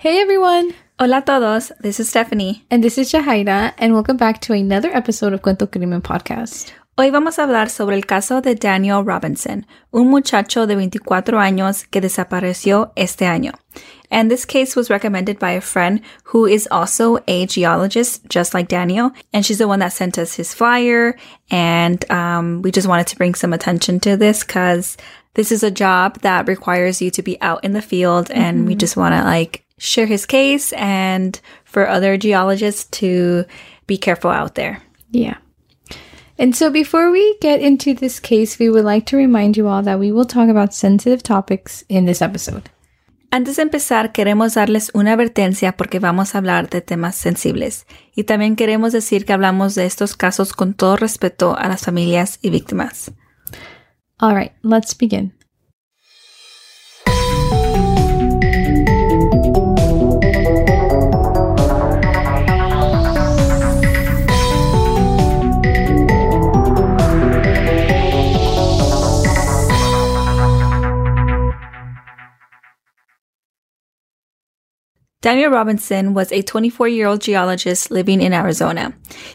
Hey everyone! Hola todos, this is Stephanie. And this is Jahaira, and welcome back to another episode of Cuento Crimen Podcast. Hoy vamos a hablar sobre el caso de Daniel Robinson, un muchacho de 24 años que desapareció este año. And this case was recommended by a friend who is also a geologist, just like Daniel. And she's the one that sent us his flyer. And um, we just wanted to bring some attention to this because this is a job that requires you to be out in the field. And we just want to like share his case and for other geologists to be careful out there. Yeah. And so before we get into this case, we would like to remind you all that we will talk about sensitive topics in this episode. Antes de empezar, queremos darles una advertencia porque vamos a hablar de temas sensibles. Y también queremos decir que hablamos de estos casos con todo respeto a las familias y víctimas. All right, let's begin. Daniel Robinson was a 24 year old geologist living in Arizona.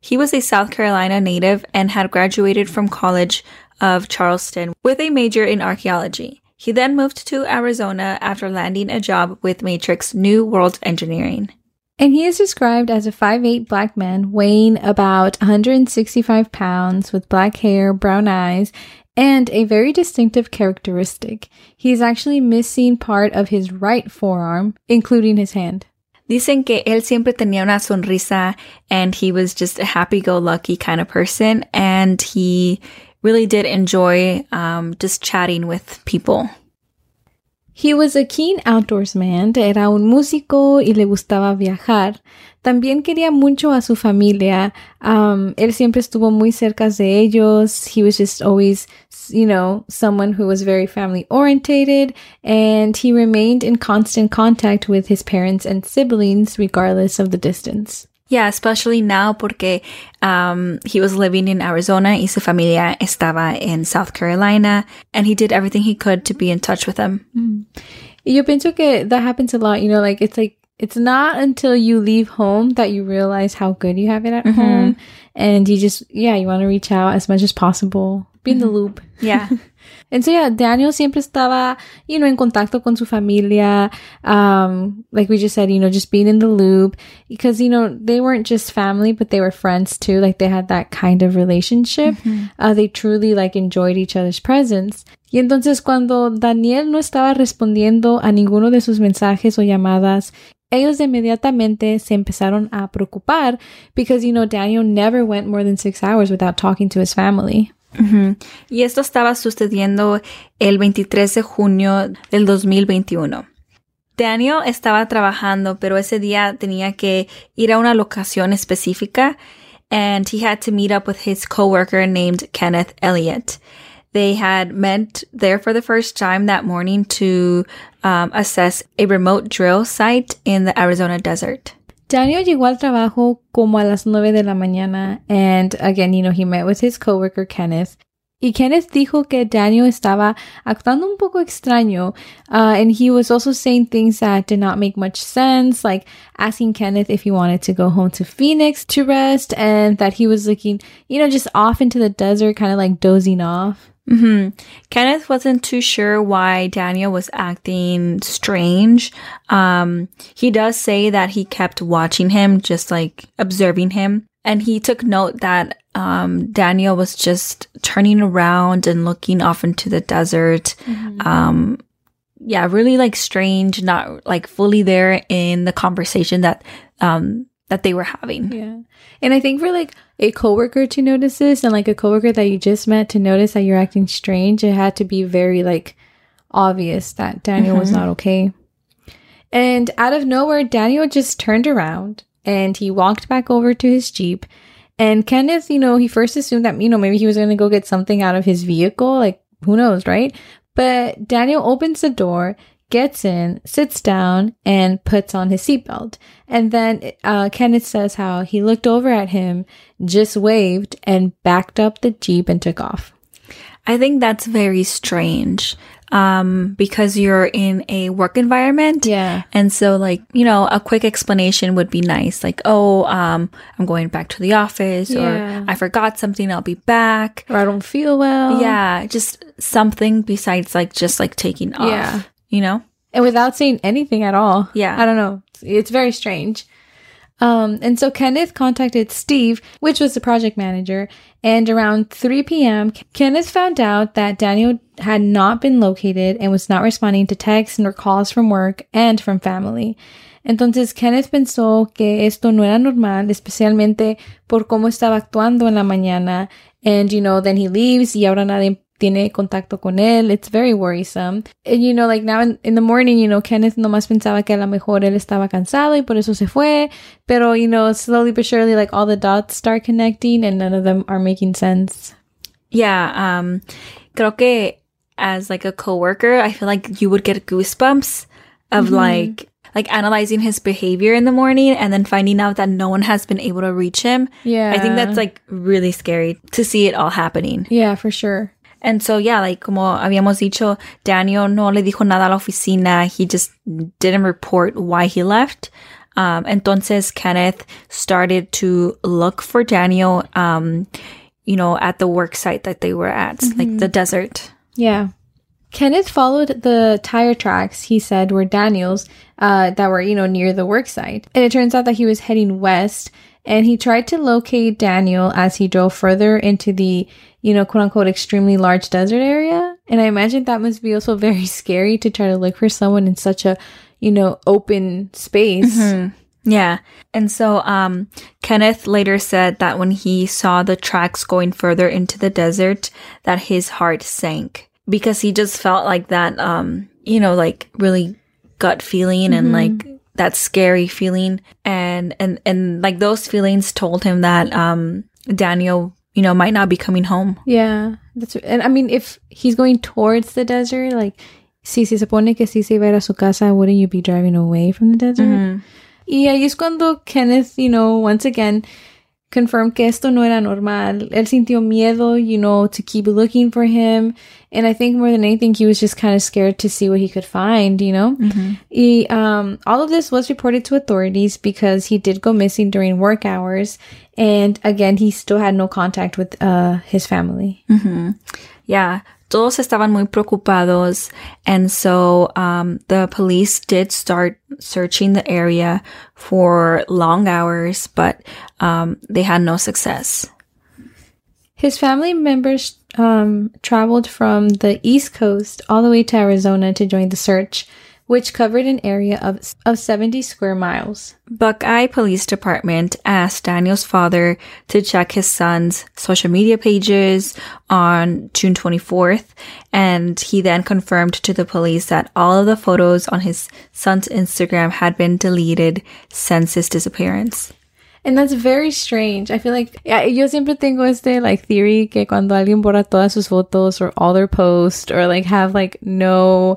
He was a South Carolina native and had graduated from College of Charleston with a major in archaeology. He then moved to Arizona after landing a job with Matrix New World Engineering. And he is described as a 5'8 black man weighing about 165 pounds with black hair, brown eyes, and a very distinctive characteristic. He is actually missing part of his right forearm, including his hand. Dicen que él siempre tenía una sonrisa and he was just a happy go lucky kind of person. And he really did enjoy um, just chatting with people. He was a keen outdoorsman, era un músico y le gustaba viajar. También quería mucho a su familia. Um, él siempre estuvo muy cerca de ellos. He was just always, you know, someone who was very family orientated and he remained in constant contact with his parents and siblings regardless of the distance. Yeah, especially now porque um, he was living in Arizona y su familia estaba in South Carolina, and he did everything he could to be in touch with them. Mm. Yo pienso que that happens a lot. You know, like it's like it's not until you leave home that you realize how good you have it at mm-hmm. home, and you just yeah, you want to reach out as much as possible, be in the loop. Yeah. And so yeah, Daniel siempre estaba, you know, en contacto con su familia. Um, like we just said, you know, just being in the loop because, you know, they weren't just family, but they were friends too. Like they had that kind of relationship. Mm-hmm. Uh, they truly like enjoyed each other's presence. Y entonces cuando Daniel no estaba respondiendo a ninguno de sus mensajes o llamadas, ellos inmediatamente se empezaron a preocupar because, you know, Daniel never went more than six hours without talking to his family. Y esto estaba sucediendo el 23 de junio del 2021. Daniel estaba trabajando, pero ese día tenía que ir a una locación específica and he had to meet up with his coworker named Kenneth Elliott. They had met there for the first time that morning to um, assess a remote drill site in the Arizona desert. Daniel llegó al trabajo como a las nueve de la mañana and again, you know, he met with his coworker Kenneth. Y Kenneth dijo que Daniel estaba actuando un poco extraño, uh, and he was also saying things that did not make much sense, like asking Kenneth if he wanted to go home to Phoenix to rest, and that he was looking, you know, just off into the desert, kind of like dozing off. Mm-hmm. Kenneth wasn't too sure why Daniel was acting strange. Um, he does say that he kept watching him, just like observing him. And he took note that um, Daniel was just turning around and looking off into the desert. Mm-hmm. Um, yeah, really like strange, not like fully there in the conversation that um, that they were having. Yeah. And I think for like a coworker to notice this and like a coworker that you just met to notice that you're acting strange, it had to be very like obvious that Daniel mm-hmm. was not okay. And out of nowhere, Daniel just turned around and he walked back over to his Jeep. And Kenneth, you know, he first assumed that, you know, maybe he was going to go get something out of his vehicle. Like, who knows, right? But Daniel opens the door, gets in, sits down, and puts on his seatbelt. And then uh, Kenneth says how he looked over at him, just waved, and backed up the Jeep and took off. I think that's very strange. um, because you're in a work environment. Yeah. And so, like, you know, a quick explanation would be nice. Like, oh, um, I'm going back to the office, Yeah. or I forgot something, I'll be back. Or I don't feel well. Yeah, just something besides like just like taking off. Yeah. You know? and without saying anything at all. Yeah. I don't know. It's, it's very strange. Um, and so Kenneth contacted Steve, which was the project manager, and around 3 p.m., Kenneth found out that Daniel had not been located and was not responding to texts nor calls from work and from family. Entonces Kenneth pensó que esto no era normal, especialmente por cómo estaba actuando en la mañana. And, you know, then he leaves y ahora nadie tiene contacto con él. It's very worrisome. And, you know, like now in, in the morning, you know, Kenneth nomás pensaba que a lo mejor él estaba cansado y por eso se fue. Pero, you know, slowly but surely, like all the dots start connecting and none of them are making sense. Yeah. Um, creo que as like a coworker, I feel like you would get goosebumps of like, like analyzing his behavior in the morning and then finding out that no one has been able to reach him. Yeah. I think that's like really scary to see it all happening. Yeah, for sure. And so, yeah, like como habíamos dicho, Daniel no le dijo nada a la oficina. He just didn't report why he left. Um, entonces Kenneth started to look for Daniel, um, you know, at the work site that they were at, like the desert. Yeah. Kenneth followed the tire tracks, he said, were Daniel's, uh, that were, you know, near the work site. And it turns out that he was heading west and he tried to locate Daniel as he drove further into the, you know, quote unquote, extremely large desert area. And I imagine that must be also very scary to try to look for someone in such a, you know, open space. Yeah. And so um, Kenneth later said that when he saw the tracks going further into the desert, that his heart sank because he just felt like that, um, you know, like really gut feeling and like that scary feeling. And, and, and like those feelings told him that um, Daniel, you know, might not be coming home. Yeah, that's and I mean, if he's going towards the desert, like, si se supone que si se iba a su casa, wouldn't you be driving away from the desert? Y ahí es cuando Kenneth, you know, once again, confirmed que esto no era normal. Él sintió miedo, you know, to keep looking for him. And I think more than anything, he was just kind of scared to see what he could find, you know? Y, um, all of this was reported to authorities because he did go missing during work hours. And again, he still had no contact with, uh, his family. Yeah, todos estaban muy preocupados, and so um, the police did start searching the area for long hours, but um, they had no success. His family members um, traveled from the East Coast all the way to Arizona to join the search, which covered an area of, of 70 square miles. Buckeye Police Department asked Daniel's father to check his son's social media pages on June 24th, and he then confirmed to the police that all of the photos on his son's Instagram had been deleted since his disappearance. And that's very strange. I feel like yeah, yo siempre tengo este like theory que cuando alguien borra todas sus fotos or all their posts or like have like no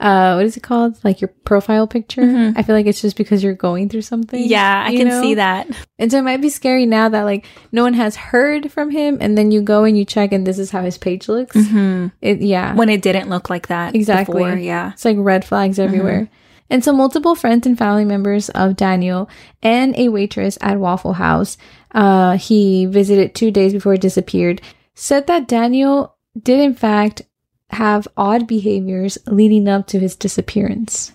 uh what is it called? Like your profile picture. I feel like it's just because you're going through something. Yeah, I can know? see that. And so it might be scary now that like no one has heard from him and then you go and you check and this is how his page looks. It yeah. When it didn't look like that Exactly. before, yeah. It's like red flags everywhere. And so multiple friends and family members of Daniel and a waitress at Waffle House, uh, he visited two days before he disappeared, said that Daniel did in fact have odd behaviors leading up to his disappearance.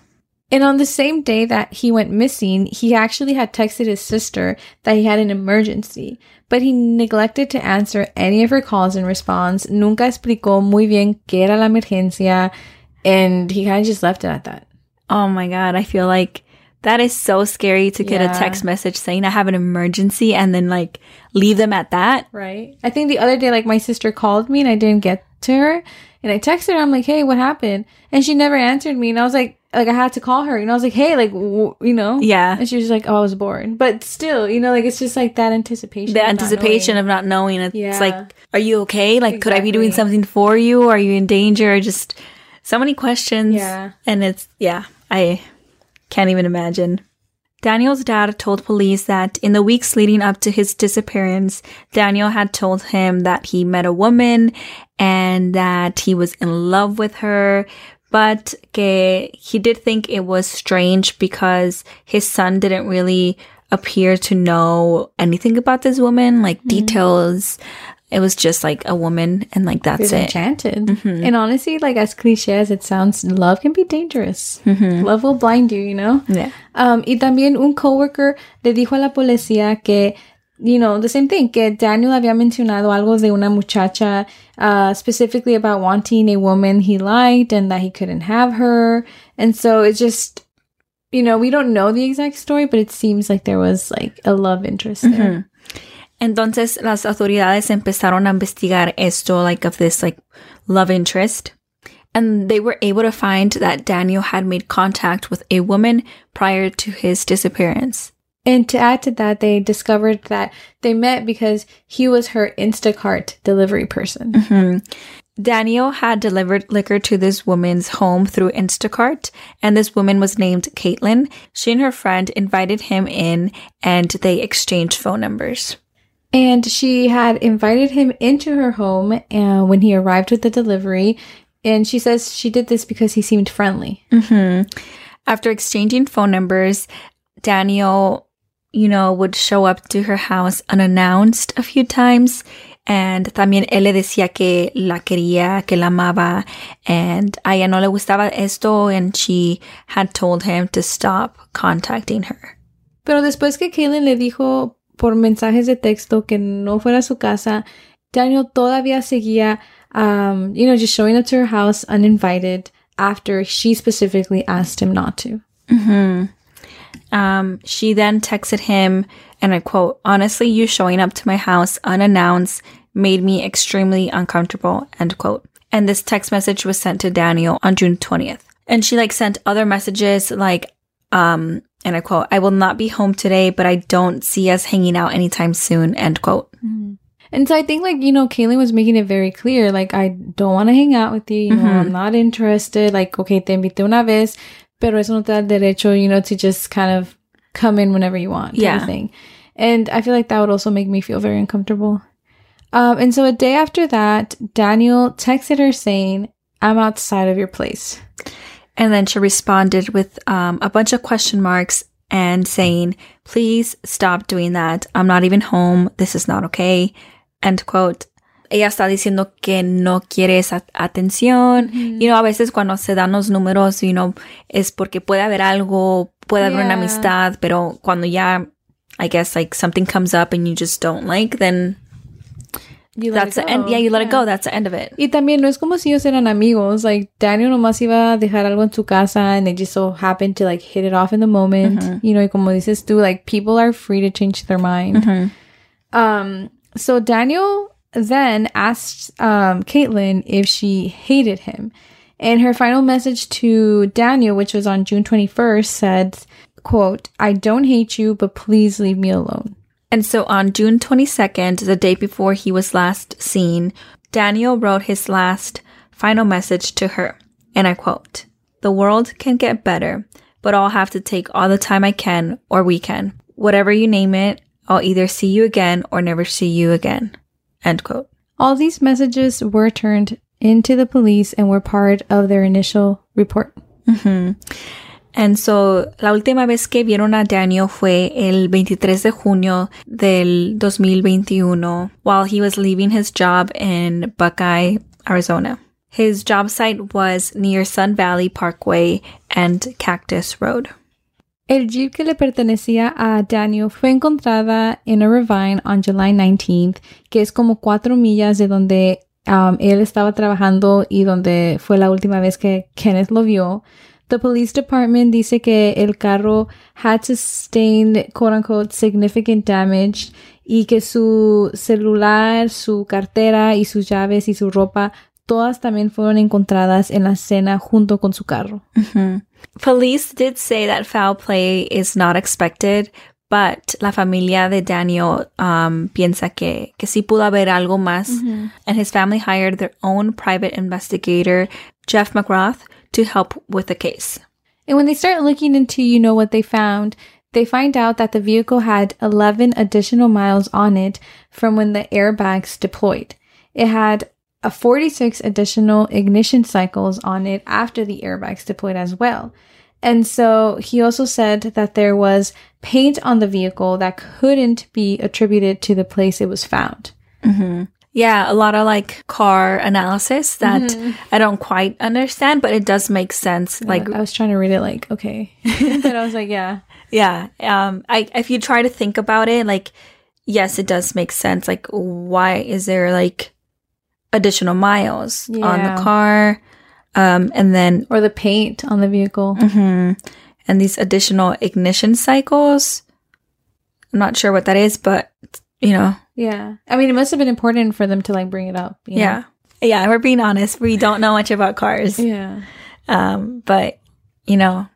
And on the same day that he went missing, he actually had texted his sister that he had an emergency, but he neglected to answer any of her calls in response. Nunca explicó muy bien qué era la emergencia, and he kind of just left it at that. Oh my god, I feel like that is so scary to get Yeah. a text message saying I have an emergency and then like leave them at that. Right. I think the other day, like my sister called me and I didn't get to her, and I texted her. I'm like, "Hey, what happened?" And she never answered me, and I was like, like I had to call her, and I was like, "Hey, like, w- you know." Yeah. And she was like, "Oh, I was bored," but still, you know, like it's just like that anticipation. The anticipation of not knowing. It's Yeah. like, are you okay? Like, could I be doing something for you? Are you in danger? Just so many questions. Yeah. And it's, yeah, I can't even imagine. Daniel's dad told police that in the weeks leading up to his disappearance, Daniel had told him that he met a woman and that he was in love with her, but que he did think it was strange because his son didn't really appear to know anything about this woman, like mm-hmm. details. It was just like a woman and like that's it. enchanted. And honestly, like as cliche as it sounds, love can be dangerous. Love will blind you, you know? Yeah. Um, y también un coworker le dijo a la policía que, you know, the same thing, que Daniel había mencionado algo de una muchacha, uh, specifically about wanting a woman he liked and that he couldn't have her. And so it's just, you know, we don't know the exact story, but it seems like there was like a love interest there. Entonces las autoridades empezaron a investigar esto, like of this like love interest. And they were able to find that Daniel had made contact with a woman prior to his disappearance. And to add to that, they discovered that they met because he was her Instacart delivery person. Mm-hmm. Daniel had delivered liquor to this woman's home through Instacart, and this woman was named Caitlin. She and her friend invited him in, and they exchanged phone numbers. And she had invited him into her home uh, when he arrived with the delivery. And she says she did this because he seemed friendly. After exchanging phone numbers, Daniel, you know, would show up to her house unannounced a few times. And también él le decía que la quería, que la amaba, and a ella no le gustaba esto, and she had told him to stop contacting her. Pero después que Kaylin le dijo por mensajes de texto que no fuera a su casa, Daniel todavía seguía, um, you know, just showing up to her house uninvited after she specifically asked him not to. Um, she then texted him, and I quote, honestly, you showing up to my house unannounced made me extremely uncomfortable, end quote. And this text message was sent to Daniel on June 20th. And she like sent other messages like, um, and I quote, I will not be home today, but I don't see us hanging out anytime soon, end quote. And so I think, like, you know, Kaylin was making it very clear, like, I don't want to hang out with you, you know, I'm not interested. Like, okay, te invité una vez, pero eso no te da el derecho, you know, to just kind of come in whenever you want, Yeah. thing. And I feel like that would also make me feel very uncomfortable. Um, and so a day after that, Daniel texted her saying, I'm outside of your place. And then she responded with um, a bunch of question marks and saying, please stop doing that. I'm not even home. This is not okay. End quote. Ella está diciendo que no quiere esa atención. You know, a veces cuando se dan los números, you know, es porque puede haber algo, puede haber una amistad, pero cuando ya, I guess, like something comes up and you just don't like, then You let that's it the end. Yeah, you let it go. That's the end of it. Y también no es como si ellos eran amigos. Like, Daniel nomás iba a dejar algo en su casa and they just so happened to like hit it off in the moment. You know, y como dices tú, like, people are free to change their mind. Um, so Daniel then asked um, Caitlin if she hated him. And her final message to Daniel, which was on June 21st, said, quote, I don't hate you, but please leave me alone. And so on June 22nd, the day before he was last seen, Daniel wrote his last final message to her. And I quote, The world can get better, but I'll have to take all the time I can or we can. Whatever you name it, I'll either see you again or never see you again. End quote. All these messages were turned into the police and were part of their initial report. Mm-hmm. And so, la última vez que vieron a Daniel fue el 23 de junio del 2021 while he was leaving his job in Buckeye, Arizona. His job site was near Sun Valley Parkway and Cactus Road. El jeep que le pertenecía a Daniel fue encontrada en a ravine on July 19th, que es como cuatro millas de donde um, él estaba trabajando y donde fue la última vez que Kenneth lo vio. The police department dice que el carro had sustained quote unquote significant damage y que su celular, su cartera y sus llaves y su ropa todas también fueron encontradas en la escena junto con su carro. Police did say that foul play is not expected, but la familia de Daniel um, piensa que, que sí pudo haber algo más. And his family hired their own private investigator, Jeff McGrath, to help with the case. And when they start looking into, you know, what they found, they find out that the vehicle had 11 additional miles on it from when the airbags deployed. It had a 46 additional ignition cycles on it after the airbags deployed as well. And so he also said that there was paint on the vehicle that couldn't be attributed to the place it was found. Mm-hmm. Yeah, a lot of like car analysis that mm-hmm. I don't quite understand, but it does make sense. Like I was trying to read it like, okay. but I was like, yeah. Yeah. Um I if you try to think about it, like yes, it does make sense. Like why is there like additional miles yeah. on the car? Um and then or the paint on the vehicle. Mm-hmm. And these additional ignition cycles. I'm not sure what that is, but you know, yeah. I mean, it must have been important for them to like bring it up. yeah. Know? Yeah. We're being honest. We don't know much about cars. yeah. Um, but, you know,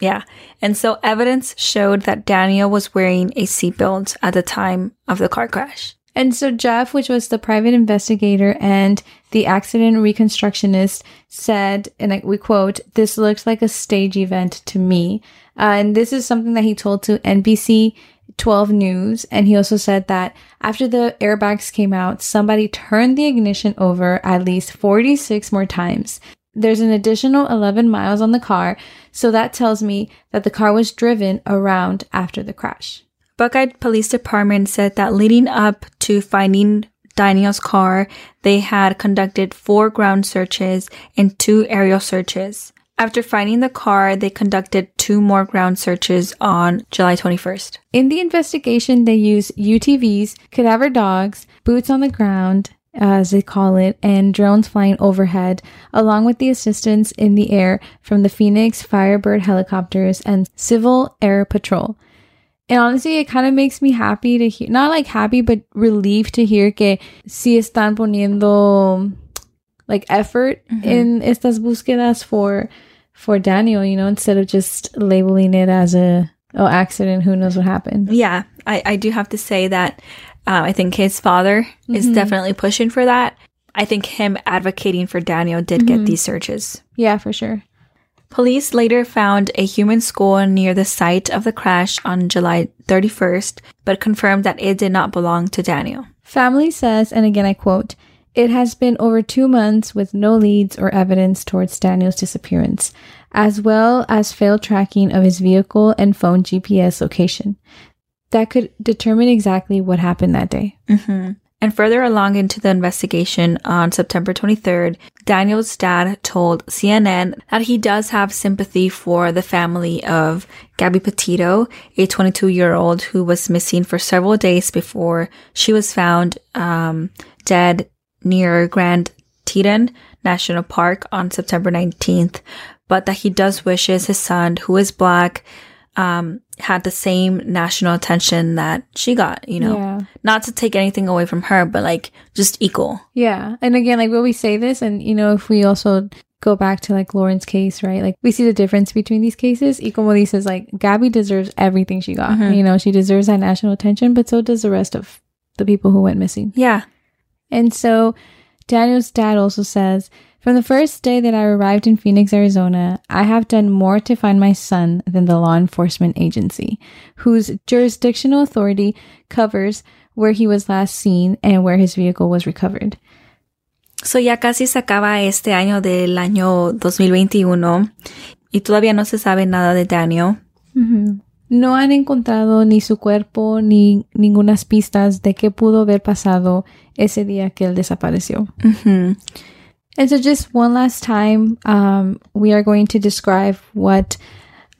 yeah. And so evidence showed that Daniel was wearing a seatbelt at the time of the car crash. And so Jeff, which was the private investigator and the accident reconstructionist, said, and we quote, this looks like a stage event to me. Uh, and this is something that he told to NBC 12 News. And he also said that after the airbags came out, somebody turned the ignition over at least 46 more times. There's an additional 11 miles on the car, so that tells me that the car was driven around after the crash. Buckeye Police Department said that leading up to finding Daniel's car, they had conducted four ground searches and two aerial searches. After finding the car, they conducted two more ground searches on July 21st. In the investigation, they used UTVs, cadaver dogs, boots on the ground, as they call it, and drones flying overhead, along with the assistance in the air from the Phoenix Firebird helicopters and Civil Air Patrol. And honestly, it kind of makes me happy to hear, not like happy, but relieved to hear que si están poniendo like effort mm-hmm. in estas búsquedas for for Daniel, you know, instead of just labeling it as a oh accident, who knows what happened. Yeah, I, I do have to say that uh, I think his father mm-hmm. is definitely pushing for that. I think him advocating for Daniel did mm-hmm. get these searches. Yeah, for sure. Police later found a human skull near the site of the crash on July 31st, but confirmed that it did not belong to Daniel. Family says, and again I quote, it has been over two months with no leads or evidence towards Daniel's disappearance, as well as failed tracking of his vehicle and phone GPS location. That could determine exactly what happened that day. Mm-hmm. And further along into the investigation on September 23rd, Daniel's dad told CNN that he does have sympathy for the family of Gabby Petito, a 22 year old who was missing for several days before she was found um, dead near Grand Teton National Park on September 19th, but that he does wishes his son, who is black, um, had the same national attention that she got, you know, yeah. not to take anything away from her, but like just equal. Yeah. And again, like when we say this, and you know, if we also go back to like Lauren's case, right? Like we see the difference between these cases. Y como dices, like Gabby deserves everything she got. Mm-hmm. You know, she deserves that national attention, but so does the rest of the people who went missing. Yeah. And so Daniel's dad also says, From the first day that I arrived in Phoenix, Arizona, I have done more to find my son than the law enforcement agency, whose jurisdictional authority covers where he was last seen and where his vehicle was recovered. So ya casi se acaba este año del año 2021 y todavía no se sabe nada de Daniel. Mm -hmm. No han encontrado ni su cuerpo ni ninguna pistas de qué pudo haber pasado ese día que él desapareció. Mm-hmm. And so, just one last time, um, we are going to describe what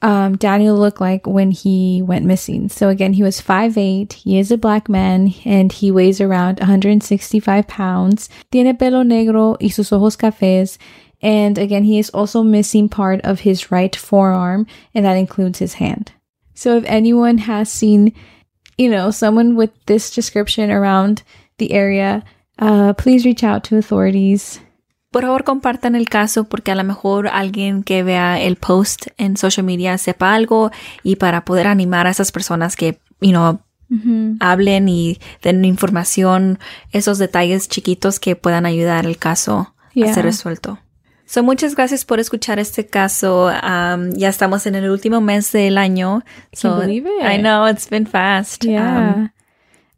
um, Daniel looked like when he went missing. So, again, he was 5'8, he is a black man, and he weighs around 165 pounds. Tiene pelo negro y sus ojos cafés. And again, he is also missing part of his right forearm, and that includes his hand. So if anyone has seen, you know, someone with this description around the area, uh, please reach out to authorities. Por favor, compartan el caso porque a lo mejor alguien que vea el post en social media sepa algo y para poder animar a esas personas que, you know, mm-hmm. hablen y den información, esos detalles chiquitos que puedan ayudar el caso yeah. a ser resuelto. So, muchas gracias por escuchar este caso. Um, ya estamos en el último mes del año. So, believe it. I know it's been fast. Yeah. Um,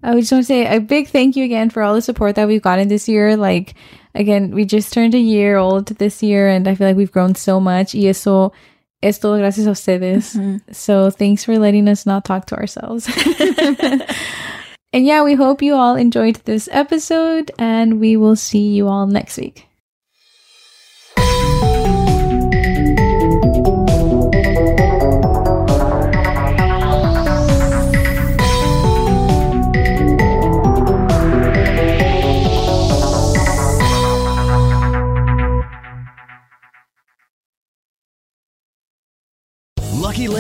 I just want to say a big thank you again for all the support that we've gotten this year. Like, again, we just turned a year old this year, and I feel like we've grown so much. Y eso es todo gracias a ustedes. So, thanks for letting us not talk to ourselves. and yeah, we hope you all enjoyed this episode, and we will see you all next week.